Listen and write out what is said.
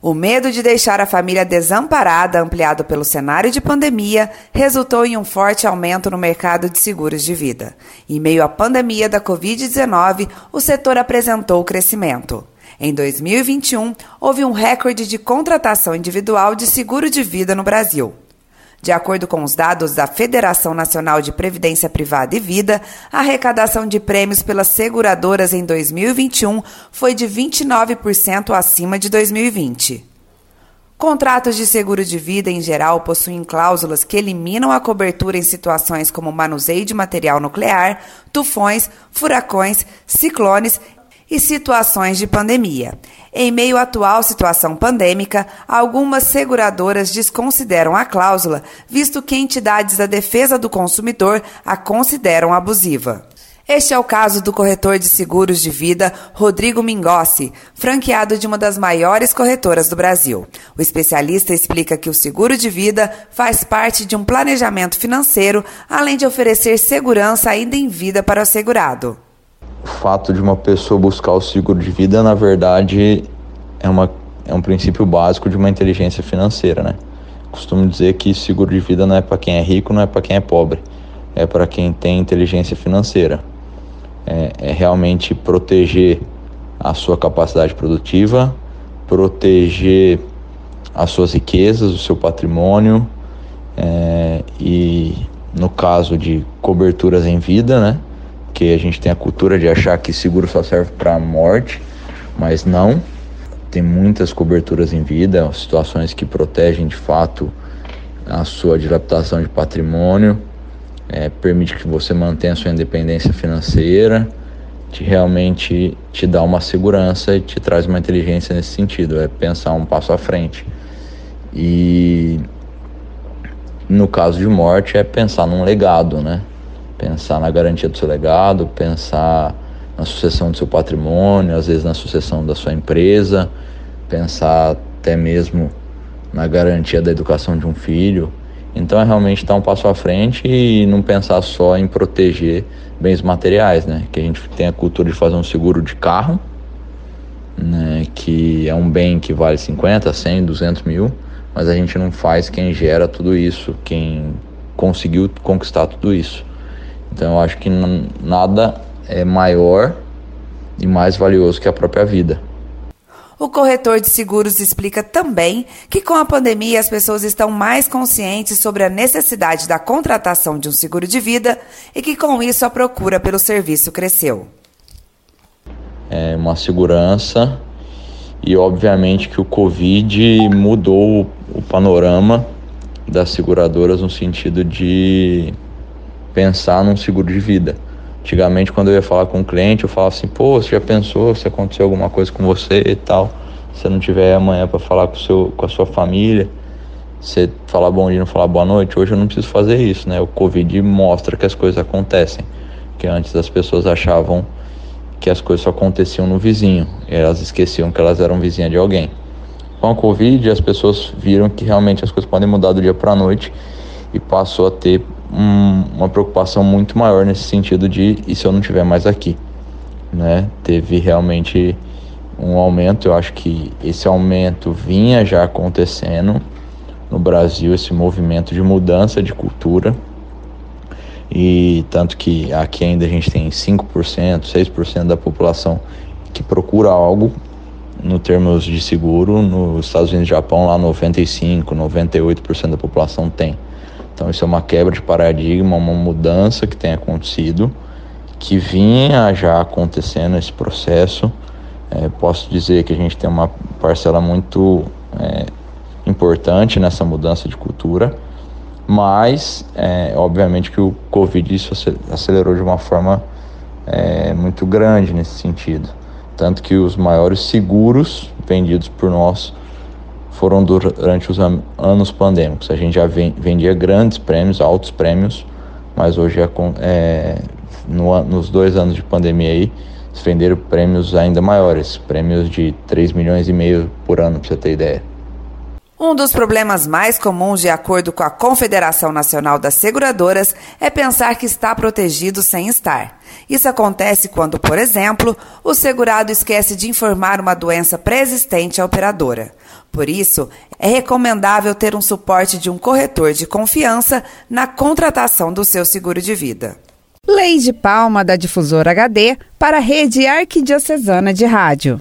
O medo de deixar a família desamparada, ampliado pelo cenário de pandemia, resultou em um forte aumento no mercado de seguros de vida. Em meio à pandemia da Covid-19, o setor apresentou crescimento. Em 2021, houve um recorde de contratação individual de seguro de vida no Brasil. De acordo com os dados da Federação Nacional de Previdência Privada e Vida, a arrecadação de prêmios pelas seguradoras em 2021 foi de 29% acima de 2020. Contratos de seguro de vida, em geral, possuem cláusulas que eliminam a cobertura em situações como manuseio de material nuclear, tufões, furacões, ciclones e situações de pandemia. Em meio à atual situação pandêmica, algumas seguradoras desconsideram a cláusula, visto que entidades da defesa do consumidor a consideram abusiva. Este é o caso do corretor de seguros de vida Rodrigo Mingossi, franqueado de uma das maiores corretoras do Brasil. O especialista explica que o seguro de vida faz parte de um planejamento financeiro, além de oferecer segurança ainda em vida para o segurado fato de uma pessoa buscar o seguro de vida, na verdade, é, uma, é um princípio básico de uma inteligência financeira, né? Costumo dizer que seguro de vida não é para quem é rico, não é para quem é pobre, é para quem tem inteligência financeira. É, é realmente proteger a sua capacidade produtiva, proteger as suas riquezas, o seu patrimônio é, e no caso de coberturas em vida, né? Porque a gente tem a cultura de achar que seguro só serve para morte, mas não. Tem muitas coberturas em vida, situações que protegem de fato a sua dilapidação de patrimônio, é, permite que você mantenha a sua independência financeira, te realmente te dá uma segurança e te traz uma inteligência nesse sentido, é pensar um passo à frente. E no caso de morte é pensar num legado, né? Pensar na garantia do seu legado, pensar na sucessão do seu patrimônio, às vezes na sucessão da sua empresa, pensar até mesmo na garantia da educação de um filho. Então é realmente dar um passo à frente e não pensar só em proteger bens materiais, né? Que a gente tem a cultura de fazer um seguro de carro, né? Que é um bem que vale 50, 100, 200 mil, mas a gente não faz quem gera tudo isso, quem conseguiu conquistar tudo isso. Então eu acho que nada é maior e mais valioso que a própria vida. O corretor de seguros explica também que com a pandemia as pessoas estão mais conscientes sobre a necessidade da contratação de um seguro de vida e que com isso a procura pelo serviço cresceu. É uma segurança e obviamente que o Covid mudou o panorama das seguradoras no sentido de pensar num seguro de vida. Antigamente, quando eu ia falar com um cliente, eu falava assim: pô, você já pensou se acontecer alguma coisa com você e tal? Se você não tiver amanhã para falar com, seu, com a sua família, você falar bom dia não falar boa noite, hoje eu não preciso fazer isso, né? O Covid mostra que as coisas acontecem. Que antes as pessoas achavam que as coisas só aconteciam no vizinho, e elas esqueciam que elas eram vizinha de alguém. Com a Covid, as pessoas viram que realmente as coisas podem mudar do dia para a noite e passou a ter um, uma preocupação muito maior nesse sentido de e se eu não estiver mais aqui, né? Teve realmente um aumento, eu acho que esse aumento vinha já acontecendo no Brasil, esse movimento de mudança de cultura. E tanto que aqui ainda a gente tem 5%, 6% da população que procura algo no termos de seguro, nos Estados Unidos e Japão lá 95, 98% da população tem. Então isso é uma quebra de paradigma, uma mudança que tem acontecido, que vinha já acontecendo esse processo. É, posso dizer que a gente tem uma parcela muito é, importante nessa mudança de cultura, mas é, obviamente que o Covid isso acelerou de uma forma é, muito grande nesse sentido. Tanto que os maiores seguros vendidos por nós foram durante os anos pandêmicos. A gente já vendia grandes prêmios, altos prêmios, mas hoje é, é no, nos dois anos de pandemia aí, se venderam prêmios ainda maiores, prêmios de 3 milhões e meio por ano, para você ter ideia. Um dos problemas mais comuns, de acordo com a Confederação Nacional das Seguradoras, é pensar que está protegido sem estar. Isso acontece quando, por exemplo, o segurado esquece de informar uma doença pré-existente à operadora. Por isso, é recomendável ter um suporte de um corretor de confiança na contratação do seu seguro de vida. Lei de Palma da Difusora HD para a Rede Arquidiocesana de Rádio.